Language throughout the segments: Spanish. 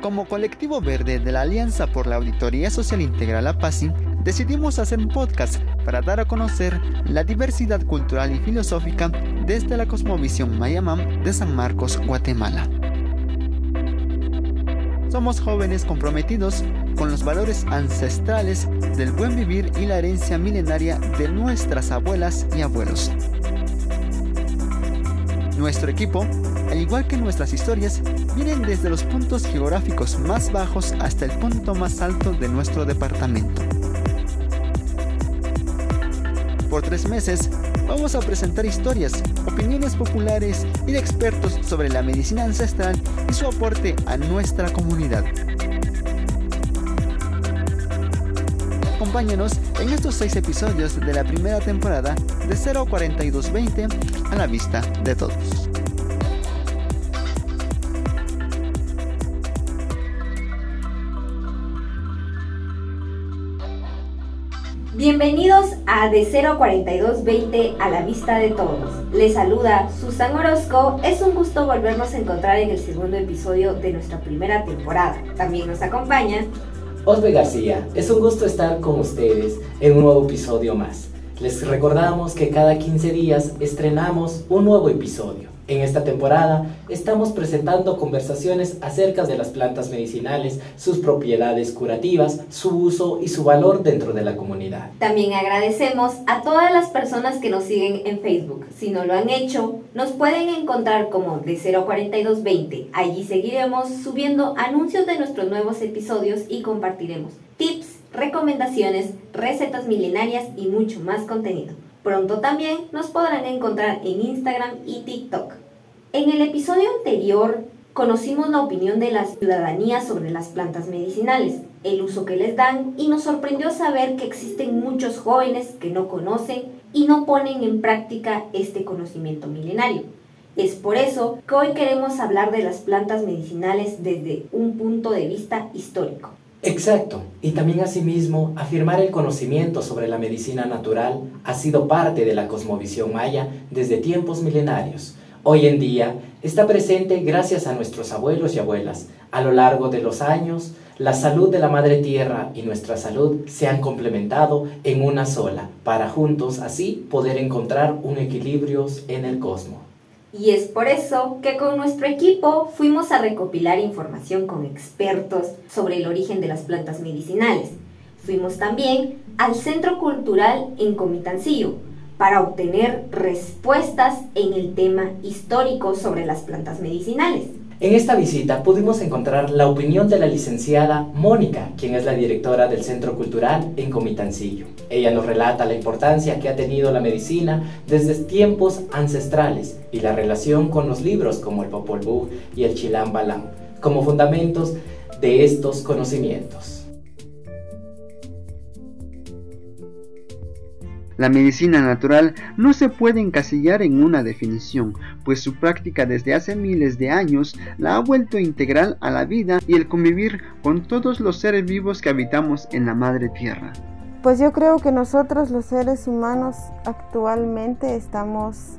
Como colectivo verde de la Alianza por la Auditoría Social Integral APASI, decidimos hacer un podcast para dar a conocer la diversidad cultural y filosófica desde la cosmovisión Mayamam de San Marcos, Guatemala. Somos jóvenes comprometidos con los valores ancestrales del buen vivir y la herencia milenaria de nuestras abuelas y abuelos. Nuestro equipo, al igual que nuestras historias, vienen desde los puntos geográficos más bajos hasta el punto más alto de nuestro departamento. Por tres meses vamos a presentar historias, opiniones populares y de expertos sobre la medicina ancestral y su aporte a nuestra comunidad. Acompáñanos en estos seis episodios de la primera temporada de 04220 a la vista de todos. Bienvenidos a De 04220 a la vista de todos. Les saluda Susan Orozco. Es un gusto volvernos a encontrar en el segundo episodio de nuestra primera temporada. También nos acompaña Osbe García. Es un gusto estar con ustedes en un nuevo episodio más. Les recordamos que cada 15 días estrenamos un nuevo episodio. En esta temporada estamos presentando conversaciones acerca de las plantas medicinales, sus propiedades curativas, su uso y su valor dentro de la comunidad. También agradecemos a todas las personas que nos siguen en Facebook. Si no lo han hecho, nos pueden encontrar como de 04220. Allí seguiremos subiendo anuncios de nuestros nuevos episodios y compartiremos tips recomendaciones, recetas milenarias y mucho más contenido. Pronto también nos podrán encontrar en Instagram y TikTok. En el episodio anterior conocimos la opinión de la ciudadanía sobre las plantas medicinales, el uso que les dan y nos sorprendió saber que existen muchos jóvenes que no conocen y no ponen en práctica este conocimiento milenario. Es por eso que hoy queremos hablar de las plantas medicinales desde un punto de vista histórico. Exacto, y también asimismo afirmar el conocimiento sobre la medicina natural ha sido parte de la cosmovisión maya desde tiempos milenarios. Hoy en día está presente gracias a nuestros abuelos y abuelas. A lo largo de los años, la salud de la Madre Tierra y nuestra salud se han complementado en una sola, para juntos así poder encontrar un equilibrio en el cosmos. Y es por eso que con nuestro equipo fuimos a recopilar información con expertos sobre el origen de las plantas medicinales. Fuimos también al Centro Cultural en Comitancillo para obtener respuestas en el tema histórico sobre las plantas medicinales. En esta visita pudimos encontrar la opinión de la licenciada Mónica, quien es la directora del Centro Cultural en Comitancillo. Ella nos relata la importancia que ha tenido la medicina desde tiempos ancestrales y la relación con los libros como el Popol Vuh y el Chilam Balam como fundamentos de estos conocimientos. La medicina natural no se puede encasillar en una definición, pues su práctica desde hace miles de años la ha vuelto integral a la vida y el convivir con todos los seres vivos que habitamos en la madre tierra. Pues yo creo que nosotros los seres humanos actualmente estamos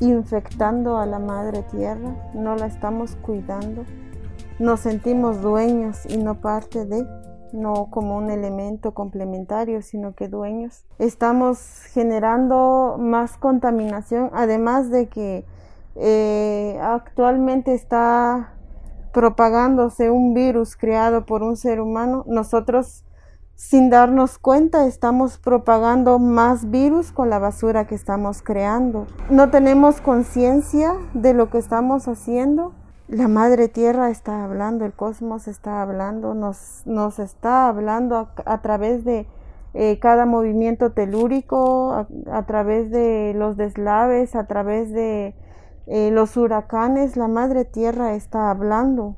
infectando a la madre tierra, no la estamos cuidando, nos sentimos dueños y no parte de no como un elemento complementario, sino que dueños. Estamos generando más contaminación, además de que eh, actualmente está propagándose un virus creado por un ser humano. Nosotros, sin darnos cuenta, estamos propagando más virus con la basura que estamos creando. No tenemos conciencia de lo que estamos haciendo la madre tierra está hablando, el cosmos está hablando, nos, nos está hablando a, través de eh, cada movimiento telúrico, a, través de los deslaves, a través de eh, los huracanes, la madre tierra está hablando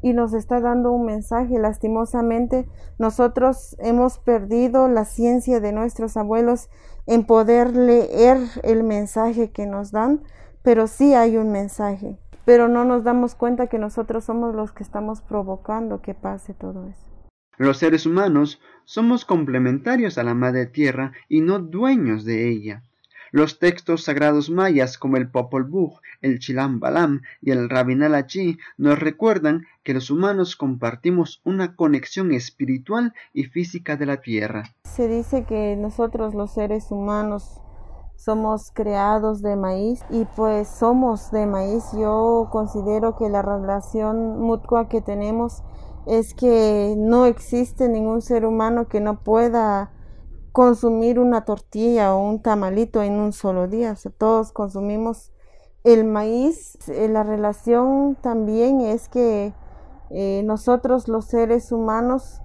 y nos está dando un mensaje. Lastimosamente, nosotros hemos perdido la ciencia de nuestros abuelos en poder leer el mensaje que nos dan, pero sí hay un mensaje pero no nos damos cuenta que nosotros somos los que estamos provocando que pase todo eso. Los seres humanos somos complementarios a la Madre Tierra y no dueños de ella. Los textos sagrados mayas como el Popol Vuh, el Chilam Balam y el Rabinalachi nos recuerdan que los humanos compartimos una conexión espiritual y física de la tierra. Se dice que nosotros los seres humanos somos creados de maíz y pues somos de maíz. Yo considero que la relación mutua que tenemos es que no existe ningún ser humano que no pueda consumir una tortilla o un tamalito en un solo día. todos consumimos el maíz. Eh, la relación también es que eh, nosotros los seres humanos,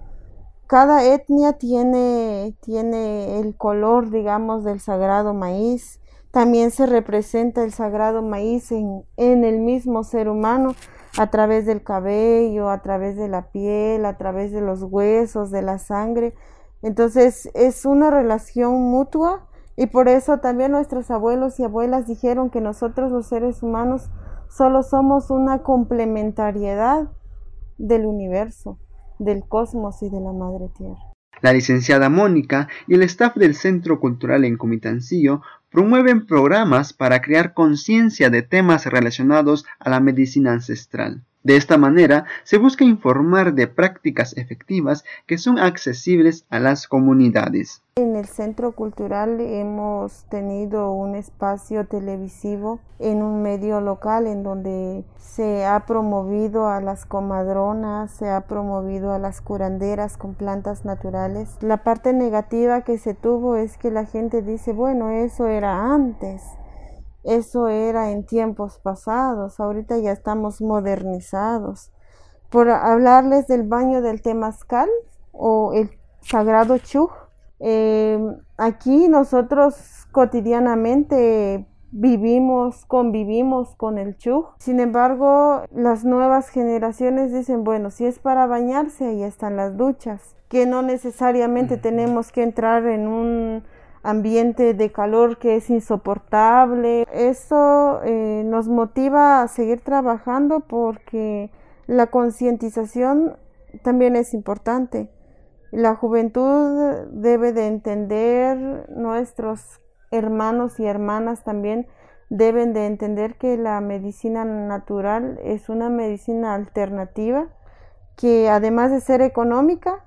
cada etnia tiene, tiene el color, digamos, del sagrado maíz. También se representa el sagrado maíz en, en el mismo ser humano a través del cabello, a través de la piel, a través de los huesos, de la sangre. Entonces es una relación mutua y por eso también nuestros abuelos y abuelas dijeron que nosotros los seres humanos solo somos una complementariedad del universo, del cosmos y de la madre tierra. La licenciada Mónica y el staff del Centro Cultural en Comitancillo promueven programas para crear conciencia de temas relacionados a la medicina ancestral. De esta manera se busca informar de prácticas efectivas que son accesibles a las comunidades. En el Centro Cultural hemos tenido un espacio televisivo en un medio local en donde se ha promovido a las comadronas, se ha promovido a las curanderas con plantas naturales. La parte negativa que se tuvo es que la gente dice, bueno, eso era antes eso era en tiempos pasados, ahorita ya estamos modernizados. Por hablarles del baño del temazcal o el sagrado chuj, em, aquí nosotros cotidianamente vivimos, convivimos con el chuj. Sin embargo, las nuevas generaciones dicen, bueno, si es para bañarse, ahí están las duchas, que no necesariamente tenemos que entrar en un ambiente de calor que es insoportable. Eso eh, nos motiva a seguir trabajando porque la concientización también es importante. La juventud debe de entender, nuestros hermanos y hermanas también deben de entender que la medicina natural es una medicina alternativa que además de ser económica,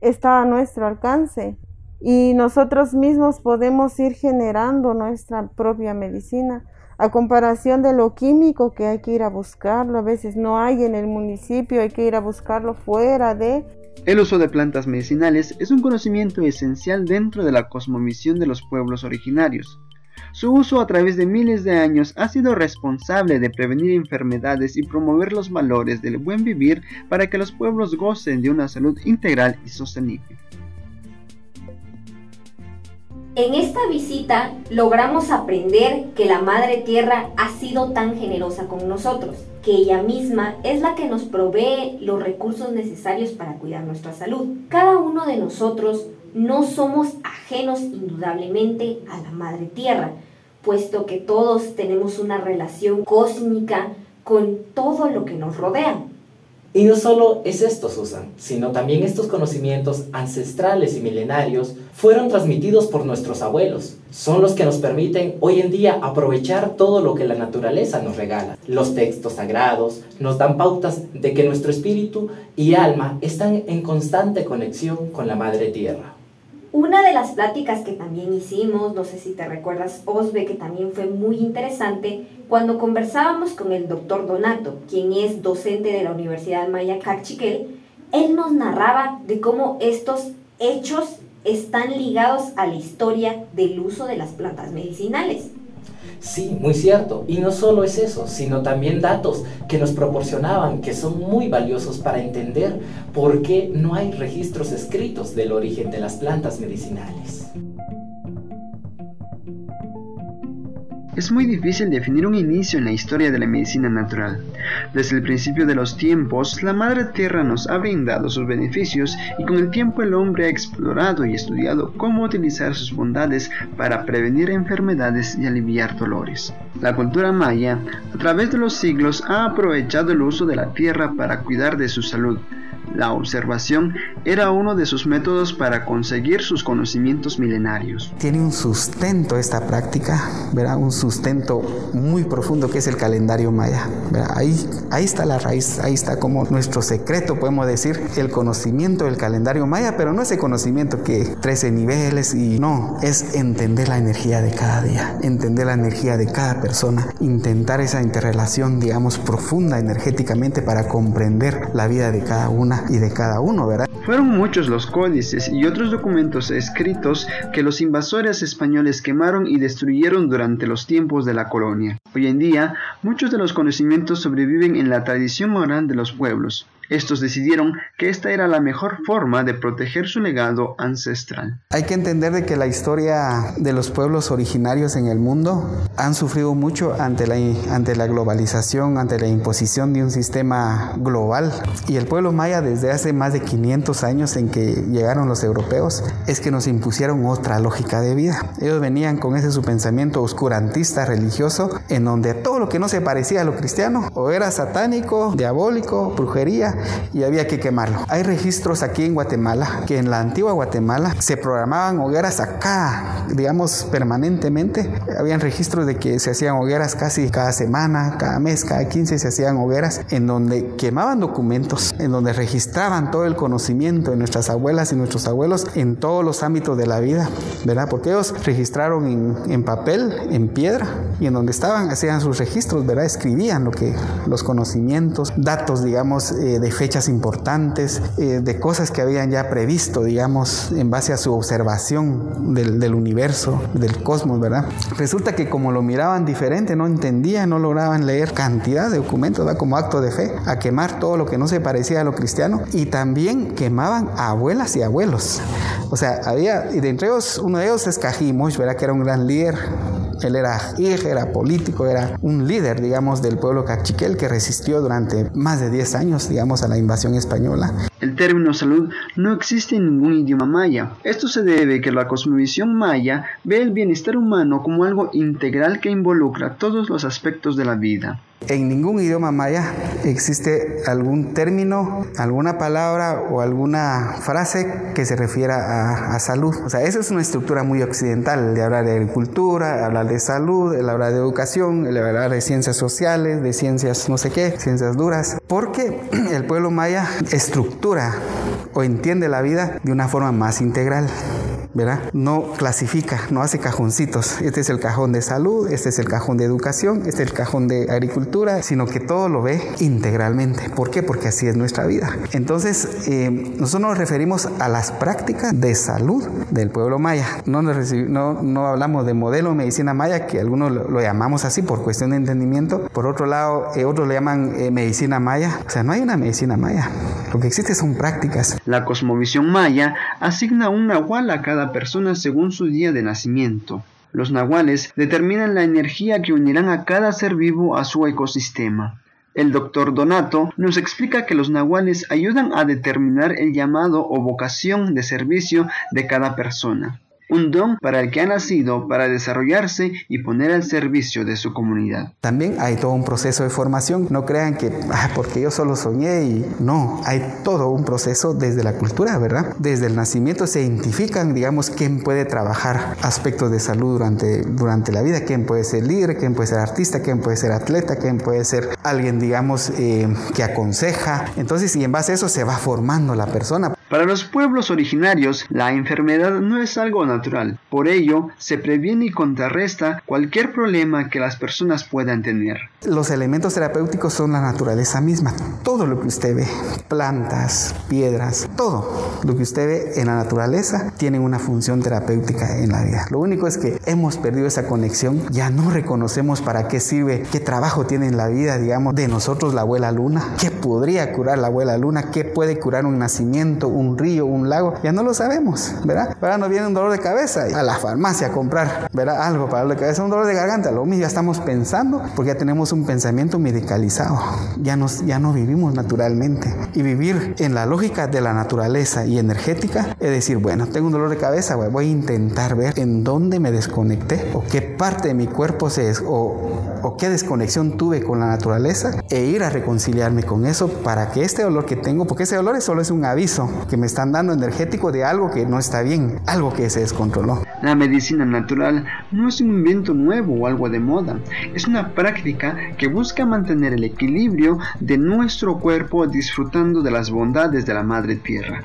está a nuestro alcance y nosotros mismos podemos ir generando nuestra propia medicina a comparación de lo químico que hay que ir a buscarlo, a veces no hay en el municipio, hay que ir a buscarlo fuera de... El uso de plantas medicinales es un conocimiento esencial dentro de la cosmovisión de los pueblos originarios. Su uso a través de miles de años ha sido responsable de prevenir enfermedades y promover los valores del buen vivir para que los pueblos gocen de una salud integral y sostenible. En esta visita logramos aprender que la Madre Tierra ha sido tan generosa con nosotros, que ella misma es la que nos provee los recursos necesarios para cuidar nuestra salud. Cada uno de nosotros no somos ajenos indudablemente a la Madre Tierra, puesto que todos tenemos una relación cósmica con todo lo que nos rodea. Y no solo es esto, Susan, sino también estos conocimientos ancestrales y milenarios fueron transmitidos por nuestros abuelos. Son los que nos permiten hoy en día aprovechar todo lo que la naturaleza nos regala. Los textos sagrados nos dan pautas de que nuestro espíritu y alma están en constante conexión con la Madre Tierra. Una de las pláticas que también hicimos, no sé si te recuerdas, Osbe, que también fue muy interesante, cuando conversábamos con el doctor Donato, quien es docente de la Universidad Maya Cachiquel, él nos narraba de cómo estos hechos están ligados a la historia del uso de las plantas medicinales. Sí, muy cierto. Y no solo es eso, sino también datos que nos proporcionaban que son muy valiosos para entender por qué no hay registros escritos del origen de las plantas medicinales. Es muy difícil definir un inicio en la historia de la medicina natural. Desde el principio de los tiempos, la Madre Tierra nos ha brindado sus beneficios y con el tiempo el hombre ha explorado y estudiado cómo utilizar sus bondades para prevenir enfermedades y aliviar dolores. La cultura maya, a través de los siglos, ha aprovechado el uso de la tierra para cuidar de su salud, La observación era uno de sus métodos para conseguir sus conocimientos milenarios. Tiene un sustento esta práctica, ¿verdad? un sustento muy profundo que es el calendario maya. Ahí, ahí está la raíz, ahí está como nuestro secreto, podemos decir, el conocimiento del calendario maya, pero no ese conocimiento que 13 niveles y no, es entender la energía de cada día, entender la energía de cada persona, intentar esa interrelación, digamos, profunda energéticamente para comprender la vida de cada una y de cada uno, ¿verdad? Fueron muchos los códices y otros documentos escritos que los invasores españoles quemaron y destruyeron durante los tiempos de la colonia. Hoy en día, muchos de los conocimientos sobreviven en la tradición oral de los pueblos. Estos decidieron que esta era la mejor forma de proteger su legado ancestral. Hay que entender de que la historia de los pueblos originarios en el mundo han sufrido mucho ante la, ante la globalización, ante la imposición de un sistema global. Y el pueblo maya desde hace más de 500 años en que llegaron los europeos es que nos impusieron otra lógica de vida. Ellos venían con ese su pensamiento oscurantista religioso en donde todo lo que no se parecía a lo cristiano o era satánico, diabólico, brujería y había que quemarlo. Hay registros aquí en Guatemala que en la antigua Guatemala se programaban hogueras acá, digamos, permanentemente. Habían registros de que se hacían hogueras casi cada semana, cada mes, cada 15 se hacían hogueras en donde quemaban documentos, en donde registraban todo el conocimiento de nuestras abuelas y nuestros abuelos en todos los ámbitos de la vida, ¿verdad? Porque ellos registraron en, papel, en piedra, y en donde estaban hacían sus registros, ¿verdad? Escribían lo que, los conocimientos, datos, digamos, eh, de fechas importantes, eh, de cosas que habían ya previsto, digamos, en base a su observación del, universo, del cosmos, ¿verdad? Resulta que como lo miraban diferente, no entendían, no lograban leer cantidad de documentos, ¿verdad? Como acto de fe, a quemar todo lo que no se parecía a lo cristiano y también quemaban abuelas y abuelos. O sea, había, y de entre ellos, uno de ellos es Cajimosh, ¿verdad? Que era un gran líder él era hijo, era político, era un líder, digamos, del pueblo cachiquel que resistió durante más de 10 años, digamos, a la invasión española. El término salud no existe en ningún idioma maya. Esto se debe a que la cosmovisión maya ve el bienestar humano como algo integral que involucra todos los aspectos de la vida. En ningún idioma maya existe algún término, alguna palabra o alguna frase que se refiera a, salud. O sea, eso es una estructura muy occidental, de hablar de agricultura, hablar de salud, el hablar de educación, el hablar de ciencias sociales, de ciencias no sé qué, ciencias duras. Porque el pueblo maya estructura o entiende la vida de una forma más integral. No clasifica, no hace cajoncitos. Este es el cajón de salud, este es el cajón de educación, este es el cajón de agricultura, sino que todo lo ve integralmente. ¿Por qué? Porque así es nuestra vida. Entonces, eh, nosotros nos referimos a las prácticas de salud del pueblo maya. No, hablamos de modelo de medicina maya, que algunos lo, llamamos así por cuestión de entendimiento. Por otro lado, eh, otros le llaman eh, medicina maya. O sea, no hay una medicina maya. Lo que existe son prácticas. La cosmovisión maya asigna un nahual a cada persona según su día de nacimiento. Los nahuales determinan la energía que unirán a cada ser vivo a su ecosistema. El doctor Donato nos explica que los nahuales ayudan a determinar el llamado o vocación de servicio de cada persona un don para el que ha nacido para desarrollarse y poner al servicio de su comunidad. También hay todo un proceso de formación. No crean que ah, porque yo solo soñé y no, hay todo un proceso desde la cultura, ¿verdad? Desde el nacimiento se identifican, digamos, quién puede trabajar aspectos de salud durante, durante la vida, quién puede ser líder, quién puede ser artista, quién puede ser atleta, quién puede ser alguien, digamos, eh, que aconseja. Entonces, y en base a eso se va formando la persona. Para los pueblos originarios, la enfermedad no es algo natural. Por ello, se previene y contrarresta cualquier problema que las personas puedan tener. Los elementos terapéuticos son la naturaleza misma. Todo lo que usted ve, plantas, piedras, todo lo que usted ve en la naturaleza tiene una función terapéutica en la vida. Lo único es que hemos perdido esa conexión, ya no reconocemos para qué sirve, qué trabajo tiene en la vida, digamos, de nosotros la abuela luna, qué podría curar la abuela luna, qué puede curar un nacimiento, un un río, un lago, ya no lo sabemos, ¿verdad? Ahora nos viene un dolor de cabeza a la farmacia a comprar, ¿verdad? Algo para dolor de cabeza, un dolor de garganta, lo mismo ya estamos pensando porque ya tenemos un pensamiento medicalizado, ya, nos, ya no vivimos naturalmente. Y vivir en la lógica de la naturaleza y energética es decir, bueno, tengo un dolor de cabeza, voy a intentar ver en dónde me desconecté o qué parte de mi cuerpo se o, o qué desconexión tuve con la naturaleza e ir a reconciliarme con eso para que este dolor que tengo, porque ese dolor solo es un aviso que me están dando energético de algo que no está bien, algo que se descontroló. La medicina natural no es un invento nuevo o algo de moda, es una práctica que busca mantener el equilibrio de nuestro cuerpo disfrutando de las bondades de la madre tierra.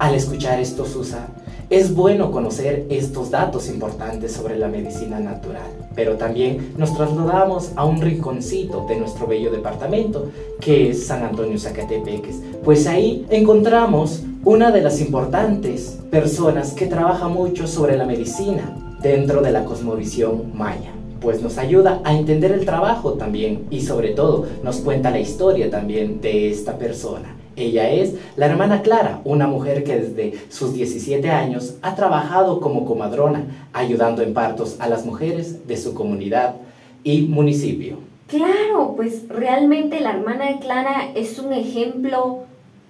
Al escuchar esto, Susa, es bueno conocer estos datos importantes sobre la medicina natural, pero también nos trasladamos a un rinconcito de nuestro bello departamento, que es San Antonio Zacatepeques, pues ahí encontramos una de las importantes personas que trabaja mucho sobre la medicina dentro de la cosmovisión maya pues nos ayuda a entender el trabajo también y sobre todo nos cuenta la historia también de esta persona. Ella es la hermana Clara, una mujer que desde sus 17 años ha trabajado como comadrona, ayudando en partos a las mujeres de su comunidad y municipio. Claro, pues realmente la hermana Clara es un ejemplo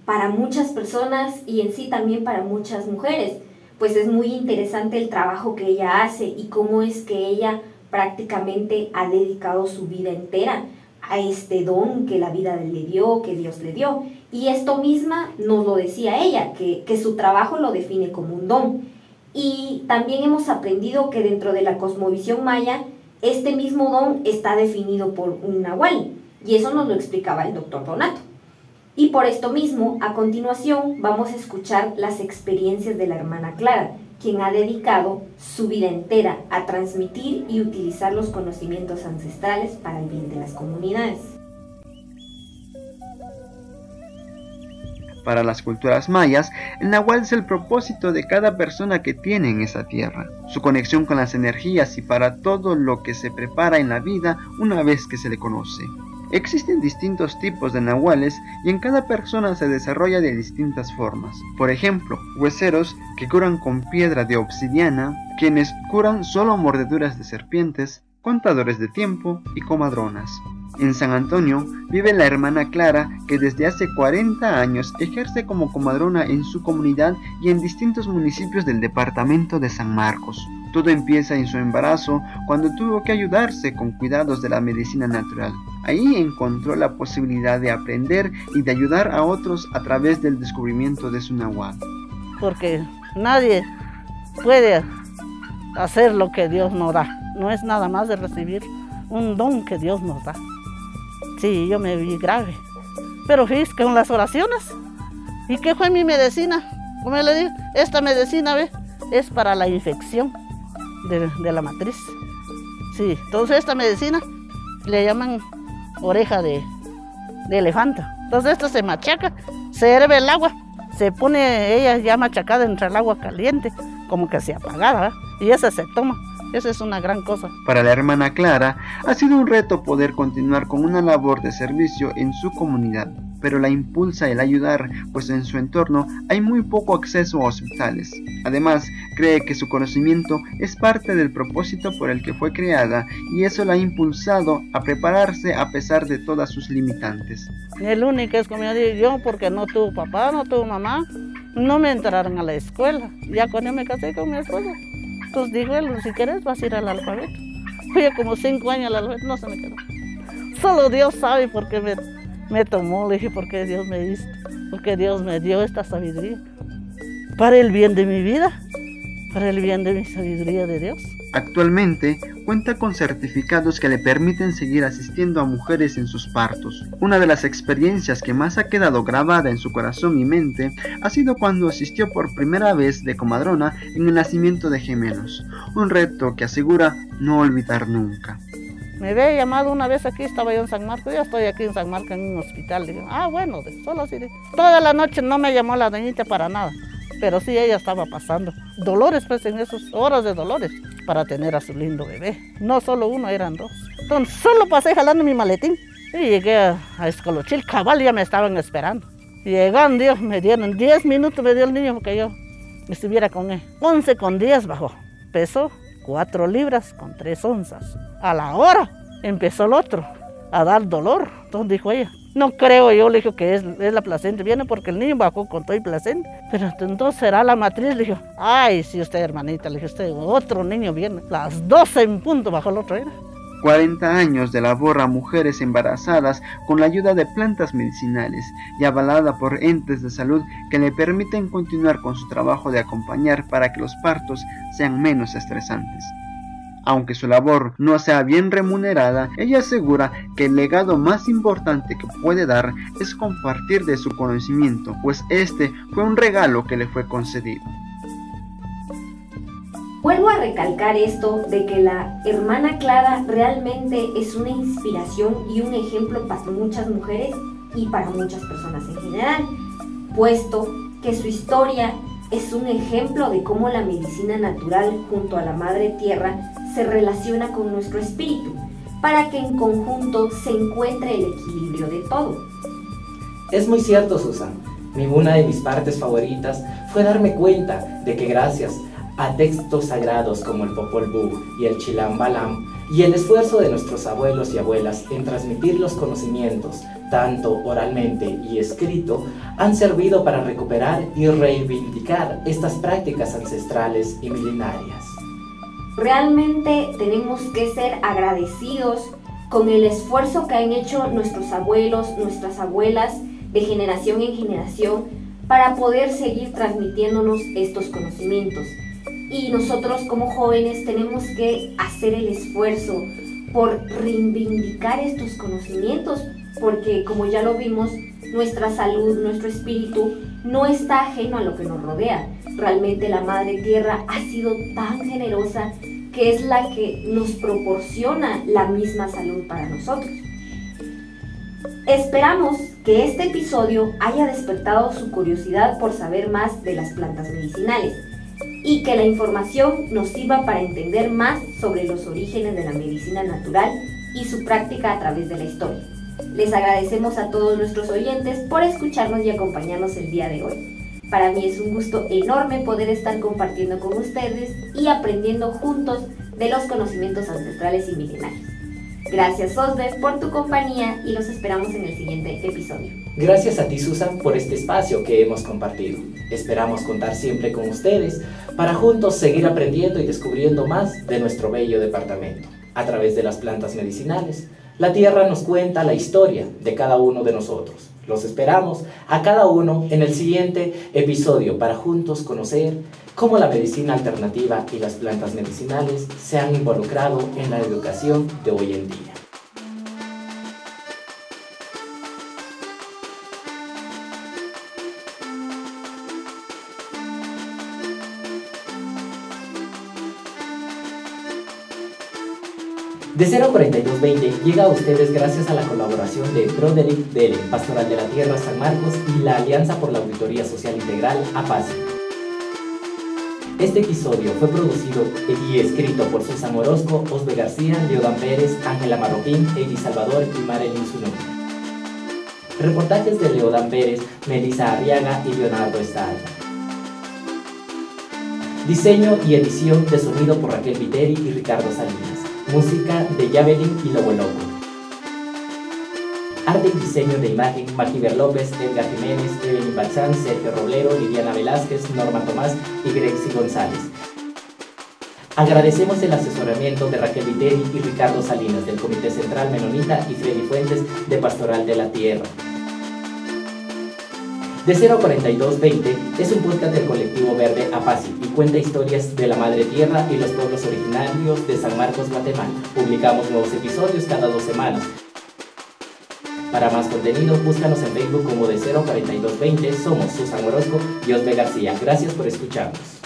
para muchas personas y en sí también para muchas mujeres, pues es muy interesante el trabajo que ella hace y cómo es que ella prácticamente ha dedicado su vida entera a este don que la vida le dio, que Dios le dio. Y esto misma nos lo decía ella, que, que su trabajo lo define como un don. Y también hemos aprendido que dentro de la cosmovisión maya, este mismo don está definido por un nahual. Y eso nos lo explicaba el doctor Donato. Y por esto mismo, a continuación, vamos a escuchar las experiencias de la hermana Clara, quien ha dedicado su vida entera a transmitir y utilizar los conocimientos ancestrales para el bien de las comunidades. Para las culturas mayas, el nahual es el propósito de cada persona que tiene en esa tierra, su conexión con las energías y para todo lo que se prepara en la vida una vez que se le conoce. Existen distintos tipos de nahuales y en cada persona se desarrolla de distintas formas. Por ejemplo, hueseros que curan con piedra de obsidiana, quienes curan solo mordeduras de serpientes, contadores de tiempo y comadronas. En San Antonio vive la hermana Clara que desde hace 40 años ejerce como comadrona en su comunidad y en distintos municipios del departamento de San Marcos. Todo empieza en su embarazo cuando tuvo que ayudarse con cuidados de la medicina natural. Ahí encontró la posibilidad de aprender y de ayudar a otros a través del descubrimiento de su nahual. Porque nadie puede hacer lo que Dios nos da. No es nada más de recibir un don que Dios nos da. Sí, yo me vi grave. Pero fíjate con las oraciones. ¿Y qué fue mi medicina? Como le digo, esta medicina ¿ve? es para la infección de, la matriz. Sí, entonces esta medicina le llaman oreja de, elefante. Entonces esto se machaca, se herve el agua, se pone ella ya machacada entre el agua caliente, como que se apagada, y esa se toma. Esa es una gran cosa. Para la hermana Clara, ha sido un reto poder continuar con una labor de servicio en su comunidad pero la impulsa el ayudar, pues en su entorno hay muy poco acceso a hospitales. Además, cree que su conocimiento es parte del propósito por el que fue creada y eso la ha impulsado a prepararse a pesar de todas sus limitantes. El único es como yo digo, yo porque no tuve papá, no tuve mamá, no me entraron a la escuela. Ya cuando me casé con mi esposa, entonces dijo él, si quieres vas a ir al alfabeto. Fui como cinco años al alfabeto, no se me quedó. Solo Dios sabe por qué me me tomó, le dije, ¿por qué Dios me diste? Porque Dios me dio esta sabiduría. Para el bien de mi vida, para el bien de mi sabiduría de Dios. Actualmente cuenta con certificados que le permiten seguir asistiendo a mujeres en sus partos. Una de las experiencias que más ha quedado grabada en su corazón y mente ha sido cuando asistió por primera vez de comadrona en el nacimiento de gemelos, un reto que asegura no olvidar nunca. Me había llamado una vez aquí, estaba yo en San Marcos, yo estoy aquí en San Marcos en un hospital. Digo, ah, bueno, solo así. Toda la noche no me llamó la doñita para nada, pero sí ella estaba pasando. Dolores, pues, en esas horas de dolores para tener a su lindo bebé. No solo uno, eran dos. Entonces, solo pasé jalando mi maletín y llegué a, a Escolochil. Cabal ya me estaban esperando. Llegaron, Dios, me dieron 10 minutos, me dio el niño porque yo estuviera con él. 11 con 10 bajó. Peso 4 libras con 3 onzas. A la hora empezó el otro a dar dolor. Entonces dijo ella, no creo, yo le dije que es, la placenta, viene porque el niño bajó con todo y placenta. Pero entonces será la matriz, le dije, ay, sí usted hermanita, le dije, usted, otro niño viene. Las 12 en punto bajó el otro, era. 40 años de labor a mujeres embarazadas con la ayuda de plantas medicinales y avalada por entes de salud que le permiten continuar con su trabajo de acompañar para que los partos sean menos estresantes. Aunque su labor no sea bien remunerada, ella asegura que el legado más importante que puede dar es compartir de su conocimiento, pues este fue un regalo que le fue concedido. Vuelvo a recalcar esto de que la hermana Clara realmente es una inspiración y un ejemplo para muchas mujeres y para muchas personas en general, puesto que su historia es un ejemplo de cómo la medicina natural junto a la madre tierra se relaciona con nuestro espíritu, para que en conjunto se encuentre el equilibrio de todo. Es muy cierto, Susan. Mi una de mis partes favoritas fue darme cuenta de que gracias a textos sagrados como el Popol Vuh y el Chilam Balam, y el esfuerzo de nuestros abuelos y abuelas en transmitir los conocimientos, tanto oralmente y escrito, han servido para recuperar y reivindicar estas prácticas ancestrales y milenarias. Realmente tenemos que ser agradecidos con el esfuerzo que han hecho nuestros abuelos, nuestras abuelas, de generación en generación, para poder seguir transmitiéndonos estos conocimientos. Y nosotros como jóvenes tenemos que hacer el esfuerzo por reivindicar estos conocimientos, porque como ya lo vimos, nuestra salud, nuestro espíritu no está ajeno a lo que nos rodea. Realmente la Madre Tierra ha sido tan generosa que es la que nos proporciona la misma salud para nosotros. Esperamos que este episodio haya despertado su curiosidad por saber más de las plantas medicinales y que la información nos sirva para entender más sobre los orígenes de la medicina natural y su práctica a través de la historia. Les agradecemos a todos nuestros oyentes por escucharnos y acompañarnos el día de hoy. Para mí es un gusto enorme poder estar compartiendo con ustedes y aprendiendo juntos de los conocimientos ancestrales y milenarios. Gracias Osbe por tu compañía y los esperamos en el siguiente episodio. Gracias a ti Susan por este espacio que hemos compartido. Esperamos contar siempre con ustedes para juntos seguir aprendiendo y descubriendo más de nuestro bello departamento. A través de las plantas medicinales, la tierra nos cuenta la historia de cada uno de nosotros. Los esperamos a cada uno en el siguiente episodio para juntos conocer cómo la medicina alternativa y las plantas medicinales se han involucrado en la educación de hoy en día. De 04220 llega a ustedes gracias a la colaboración de Broderick Dele, Pastoral de la Tierra San Marcos y la Alianza por la Auditoría Social Integral APASI. Este episodio fue producido y escrito por Susan Orozco, Osbe García, Leodan Pérez, Ángela Marroquín, Eddie Salvador y Marilyn Sunú. Reportajes de Leodan Pérez, Melissa Arriaga y Leonardo Estal. Diseño y edición de sonido por Raquel Viteri y Ricardo Salinas. Música de Javelin y Lobo Loco. Arte y diseño de imagen, Maquiver López, Edgar Jiménez, Evelyn Balzán, Sergio Roblero, Liliana Velázquez, Norma Tomás y Grexi González. Agradecemos el asesoramiento de Raquel Viteri y Ricardo Salinas del Comité Central Menonita y Freddy Fuentes de Pastoral de la Tierra. De 04220 es un podcast del colectivo verde Apasi y cuenta historias de la madre tierra y los pueblos originarios de San Marcos, Guatemala. Publicamos nuevos episodios cada dos semanas. Para más contenido, búscanos en Facebook como de 04220. Somos Susan Orozco y Osbe García. Gracias por escucharnos.